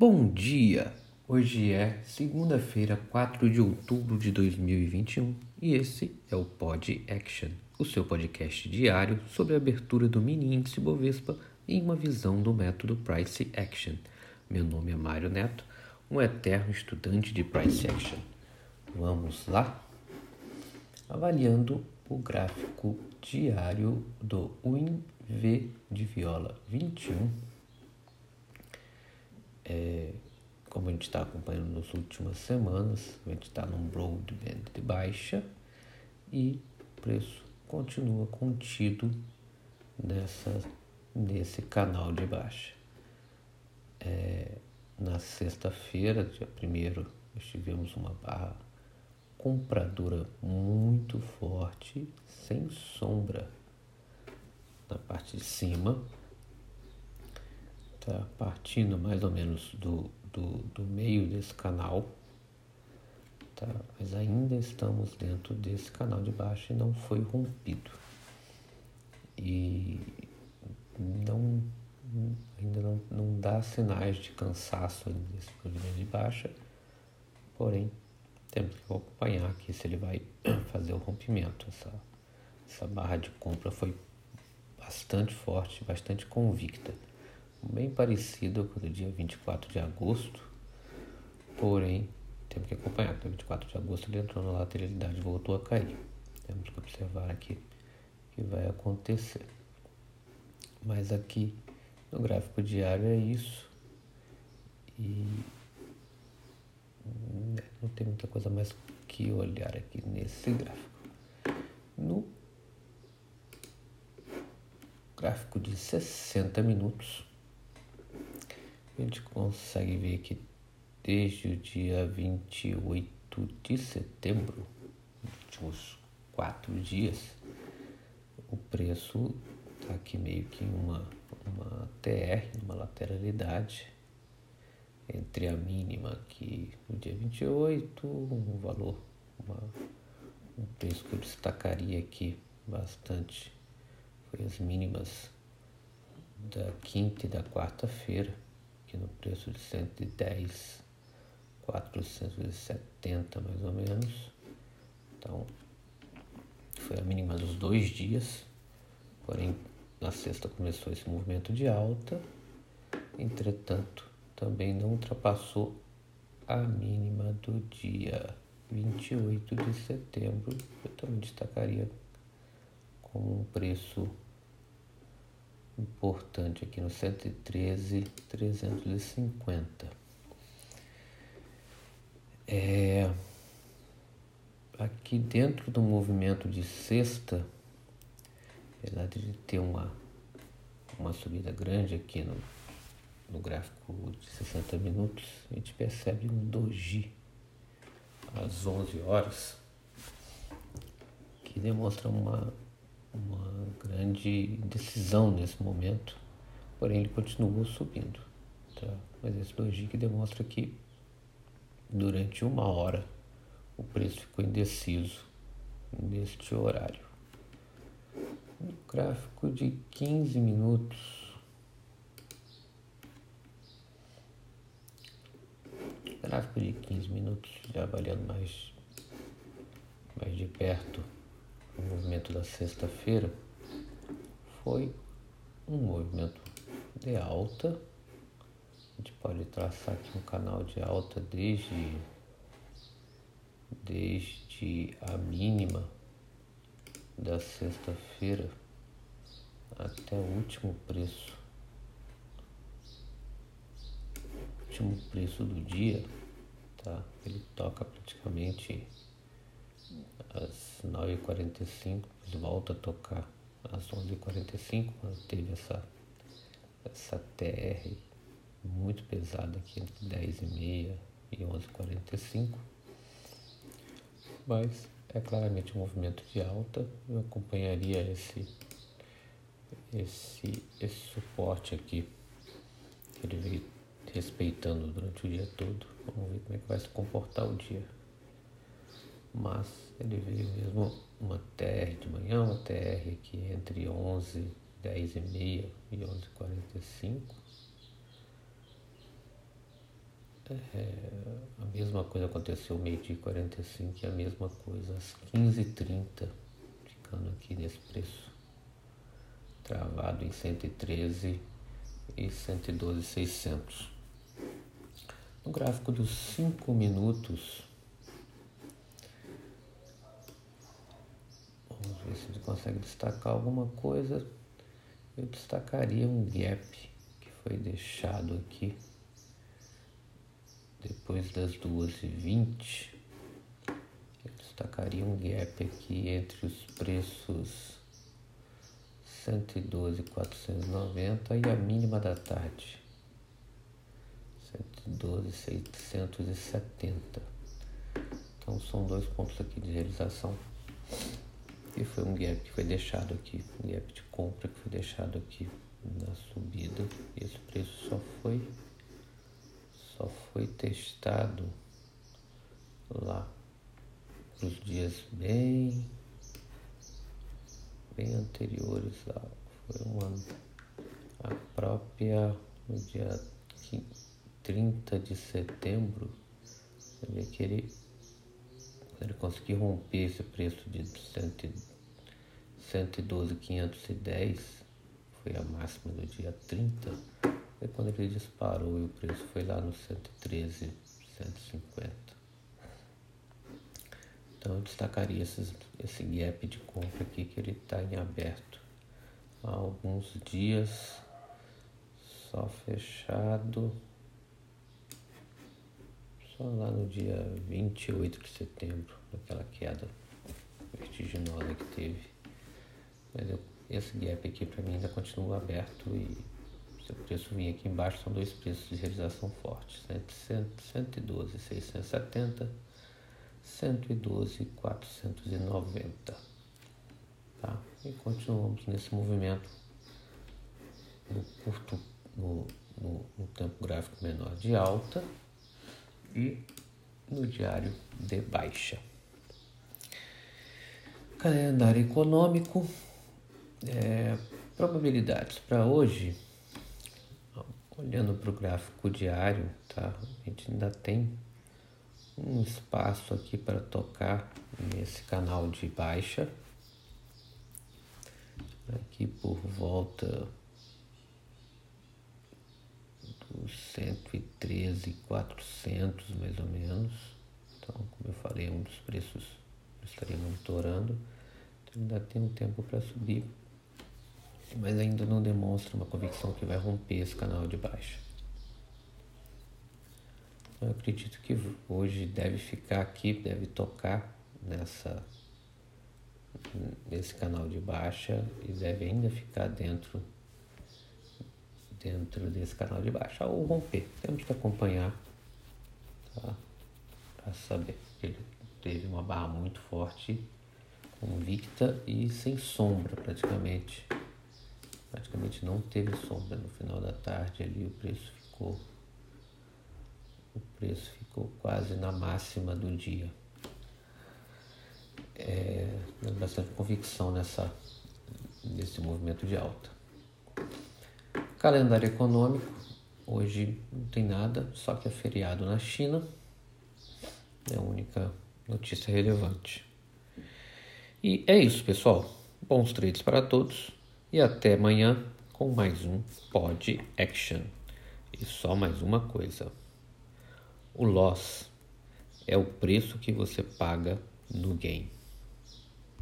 Bom dia! Hoje é segunda-feira, 4 de outubro de 2021 e esse é o Pod Action, o seu podcast diário sobre a abertura do mini índice Bovespa em uma visão do método Price Action. Meu nome é Mário Neto, um eterno estudante de Price Action. Vamos lá? Avaliando o gráfico diário do WinV de viola 21. É, como a gente está acompanhando nas últimas semanas, a gente está num broadband de baixa e o preço continua contido nessa, nesse canal de baixa. É, na sexta-feira, dia 1 nós tivemos uma barra compradora muito forte, sem sombra na parte de cima. Tá partindo mais ou menos do, do, do meio desse canal. Tá? Mas ainda estamos dentro desse canal de baixo e não foi rompido. E não, ainda não, não dá sinais de cansaço nesse movimento de baixa, porém temos que acompanhar aqui se ele vai fazer o rompimento. Essa, essa barra de compra foi bastante forte, bastante convicta. Bem parecida com o dia 24 de agosto, porém temos que acompanhar. No 24 de agosto ele entrou na lateralidade e voltou a cair. Temos que observar aqui o que vai acontecer. Mas aqui no gráfico diário é isso. E não tem muita coisa mais que olhar aqui nesse gráfico. No gráfico de 60 minutos, a gente consegue ver que desde o dia 28 de setembro, últimos quatro dias, o preço está aqui meio que uma, uma TR, uma lateralidade entre a mínima aqui no dia 28, um valor, uma, um preço que eu destacaria aqui bastante foi as mínimas da quinta e da quarta-feira, aqui no preço de 110, 470 mais ou menos. Então, foi a mínima dos dois dias, porém na sexta começou esse movimento de alta, entretanto também não ultrapassou a mínima do dia 28 de setembro. Eu também destacaria como um preço importante aqui no 113,350. É, aqui dentro do movimento de sexta, apesar de ter uma, uma subida grande aqui no no gráfico de 60 minutos, a gente percebe um doji às 11 horas, que demonstra uma, uma grande decisão nesse momento, porém ele continua subindo. Tá? Mas esse doji que demonstra que durante uma hora o preço ficou indeciso neste horário. No gráfico de 15 minutos, gráfico de 15 minutos, já avaliando mais, mais de perto o movimento da sexta-feira, foi um movimento de alta. A gente pode traçar aqui um canal de alta desde, desde a mínima da sexta-feira até o último preço. Último preço do dia tá? Ele toca praticamente às 9h45, volta a tocar às 11h45, quando teve essa, essa TR muito pesada aqui entre 10h30 e 11h45. Mas é claramente um movimento de alta, eu acompanharia esse, esse, esse suporte aqui que ele veio respeitando durante o dia todo. Vamos ver como é que vai se comportar o dia. Mas ele veio mesmo uma TR de manhã, uma TR aqui entre 11, 10 e meia e 11 e 45. É, a mesma coisa aconteceu meio-dia e 45 e a mesma coisa às 15h30, ficando aqui nesse preço travado em 113 e 112,600. No gráfico dos 5 minutos, vamos ver se ele consegue destacar alguma coisa. Eu destacaria um gap que foi deixado aqui depois das 2h20. Eu destacaria um gap aqui entre os preços 112,490 e a mínima da tarde, 112,670. Então são dois pontos aqui de realização. E foi um gap que foi deixado aqui, um gap de compra que foi deixado aqui na subida. Esse preço só foi só foi testado lá nos dias bem bem anteriores a, foi uma, a própria no dia 30 de setembro você vê que ele ele conseguiu romper esse preço de 112.510 foi a máxima do dia 30 foi quando ele disparou e o preço foi lá no 113 150 então eu destacaria esses, esse gap de compra aqui que ele está em aberto. Há alguns dias, só fechado, só lá no dia 28 de setembro, naquela queda vertiginosa que teve. Mas eu, esse gap aqui para mim ainda continua aberto e se o preço vir aqui embaixo são dois preços de realização fortes, 112, 670 112,490. Tá? E continuamos nesse movimento no curto, no, no, no tempo gráfico menor de alta e no diário de baixa. Calendário econômico, é, probabilidades para hoje, olhando para o gráfico diário, tá? A gente ainda tem um espaço aqui para tocar nesse canal de baixa. Aqui por volta dos 113,400 mais ou menos. Então, como eu falei, é um dos preços que estaria monitorando. Então, ainda tem um tempo para subir, mas ainda não demonstra uma convicção que vai romper esse canal de baixa. Eu acredito que hoje deve ficar aqui, deve tocar nessa nesse canal de baixa e deve ainda ficar dentro dentro desse canal de baixa ou romper. Temos que acompanhar tá? para saber. Ele teve uma barra muito forte, convicta e sem sombra praticamente. Praticamente não teve sombra no final da tarde ali o preço ficou o preço ficou quase na máxima do dia. É, bastante convicção nessa, nesse movimento de alta. Calendário econômico, hoje não tem nada, só que é feriado na China. É a única notícia relevante. E é isso, pessoal. Bons trades para todos e até amanhã com mais um Pod Action. E só mais uma coisa. O loss é o preço que você paga no game.